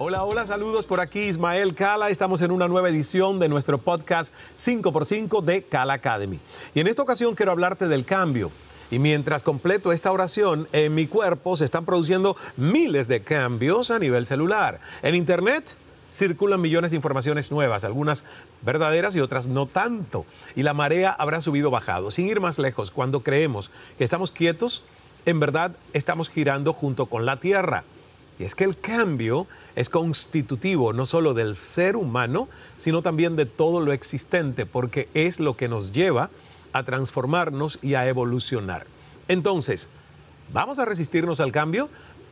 Hola, hola, saludos por aquí Ismael Cala. Estamos en una nueva edición de nuestro podcast 5x5 de Cala Academy. Y en esta ocasión quiero hablarte del cambio. Y mientras completo esta oración, en mi cuerpo se están produciendo miles de cambios a nivel celular. En Internet circulan millones de informaciones nuevas, algunas verdaderas y otras no tanto. Y la marea habrá subido bajado. Sin ir más lejos, cuando creemos que estamos quietos, en verdad estamos girando junto con la Tierra. Y es que el cambio es constitutivo no solo del ser humano, sino también de todo lo existente, porque es lo que nos lleva a transformarnos y a evolucionar. Entonces, ¿vamos a resistirnos al cambio?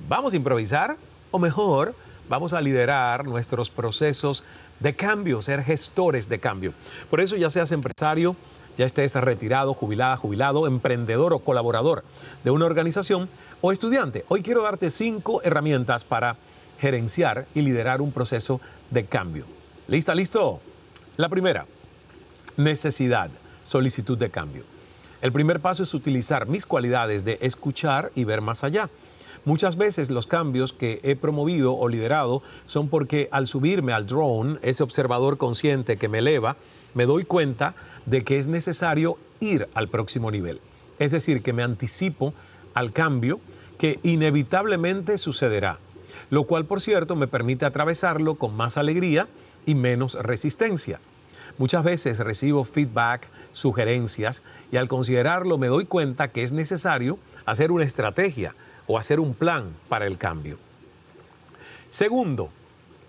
¿Vamos a improvisar? O mejor, vamos a liderar nuestros procesos de cambio, ser gestores de cambio. Por eso ya seas empresario, ya estés retirado, jubilada, jubilado, emprendedor o colaborador de una organización o estudiante. Hoy quiero darte cinco herramientas para gerenciar y liderar un proceso de cambio. ¿Lista? ¿Listo? La primera, necesidad, solicitud de cambio. El primer paso es utilizar mis cualidades de escuchar y ver más allá. Muchas veces los cambios que he promovido o liderado son porque al subirme al drone, ese observador consciente que me eleva, me doy cuenta de que es necesario ir al próximo nivel. Es decir, que me anticipo al cambio que inevitablemente sucederá, lo cual por cierto me permite atravesarlo con más alegría y menos resistencia. Muchas veces recibo feedback, sugerencias y al considerarlo me doy cuenta que es necesario hacer una estrategia, o hacer un plan para el cambio. Segundo,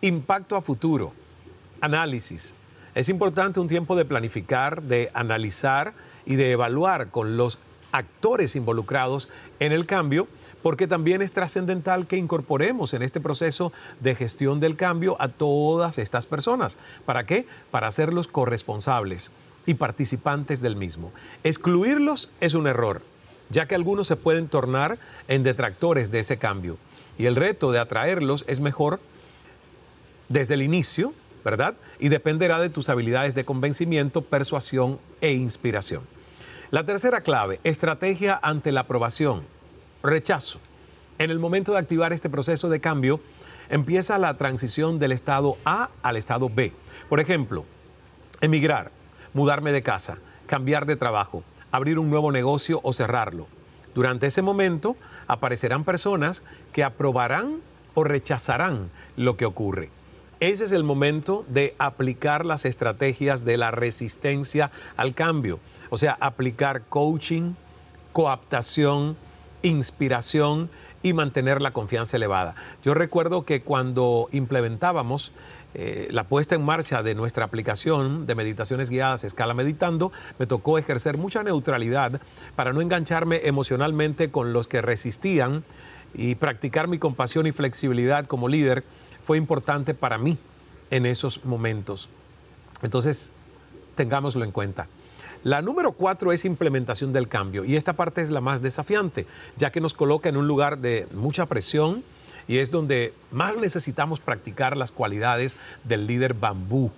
impacto a futuro, análisis. Es importante un tiempo de planificar, de analizar y de evaluar con los actores involucrados en el cambio, porque también es trascendental que incorporemos en este proceso de gestión del cambio a todas estas personas. ¿Para qué? Para hacerlos corresponsables y participantes del mismo. Excluirlos es un error ya que algunos se pueden tornar en detractores de ese cambio. Y el reto de atraerlos es mejor desde el inicio, Y dependerá de tus habilidades de convencimiento, persuasión e inspiración. La tercera clave, estrategia ante la aprobación, rechazo. En el momento de activar este proceso de cambio, empieza la transición del estado A al estado B. Por ejemplo, emigrar, mudarme de casa, cambiar de trabajo, abrir un nuevo negocio o cerrarlo. Durante ese momento aparecerán personas que aprobarán o rechazarán lo que ocurre. Ese es el momento de aplicar las estrategias de la resistencia al cambio, o sea, aplicar coaching, coaptación, inspiración y mantener la confianza elevada. Yo recuerdo que cuando implementábamos eh, la puesta en marcha de nuestra aplicación de meditaciones guiadas Escala Meditando, me tocó ejercer mucha neutralidad para no engancharme emocionalmente con los que resistían y practicar mi compasión y flexibilidad como líder fue importante para mí en esos momentos. Entonces, tengámoslo en cuenta. La número cuatro es implementación del cambio y esta parte es la más desafiante, ya que nos coloca en un lugar de mucha presión, y es donde más necesitamos practicar las cualidades del líder bambú.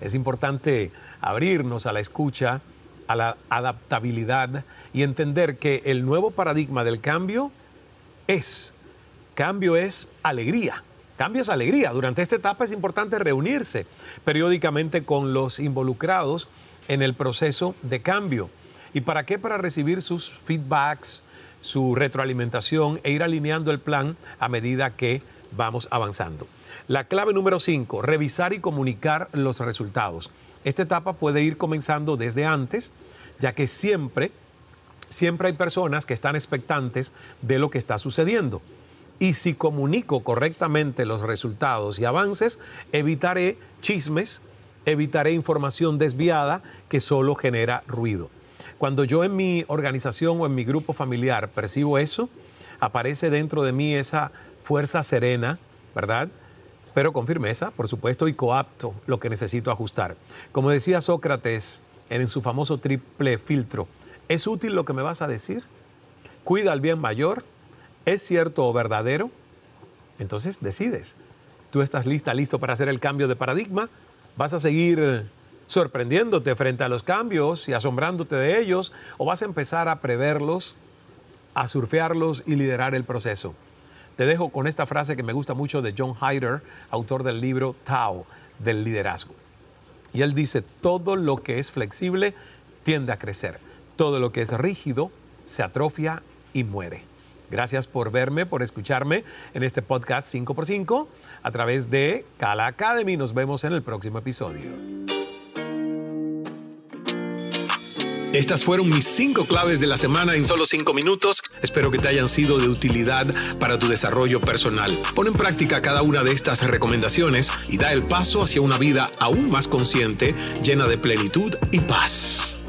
Es importante abrirnos a la escucha, a la adaptabilidad y entender que el nuevo paradigma del cambio es, cambio es alegría. Cambio es alegría. Durante esta etapa es importante reunirse periódicamente con los involucrados en el proceso de cambio. ¿Y para qué? Para recibir sus feedbacks, su retroalimentación e ir alineando el plan a medida que vamos avanzando. La clave número 5, revisar y comunicar los resultados. Esta etapa puede ir comenzando desde antes, ya que siempre, siempre hay personas que están expectantes de lo que está sucediendo. Y si comunico correctamente los resultados y avances, evitaré chismes, evitaré información desviada que solo genera ruido. Cuando yo en mi organización o en mi grupo familiar percibo eso, aparece dentro de mí esa fuerza serena, ¿verdad? Pero con firmeza, por supuesto, y coapto lo que necesito ajustar. Como decía Sócrates, en su famoso triple filtro. ¿Es útil lo que me vas a decir? ¿Cuida al bien mayor? ¿Es cierto o verdadero? Entonces decides. ¿Tú estás lista, listo para hacer el cambio de paradigma? ¿Vas a seguir sorprendiéndote frente a los cambios y asombrándote de ellos? ¿O vas a empezar a preverlos, a surfearlos y liderar el proceso? Te dejo con esta frase que me gusta mucho de John Hyder, autor del libro Tao del liderazgo. Y él dice, todo lo que es flexible tiende a crecer, todo lo que es rígido se atrofia y muere. Gracias por verme, por escucharme en este podcast 5x5 a través de Cala Academy. Nos vemos en el próximo episodio. Estas fueron mis cinco claves de la semana en solo cinco minutos. Espero que te hayan sido de utilidad para tu desarrollo personal. Pon en práctica cada una de estas recomendaciones y da el paso hacia una vida aún más consciente, llena de plenitud y paz.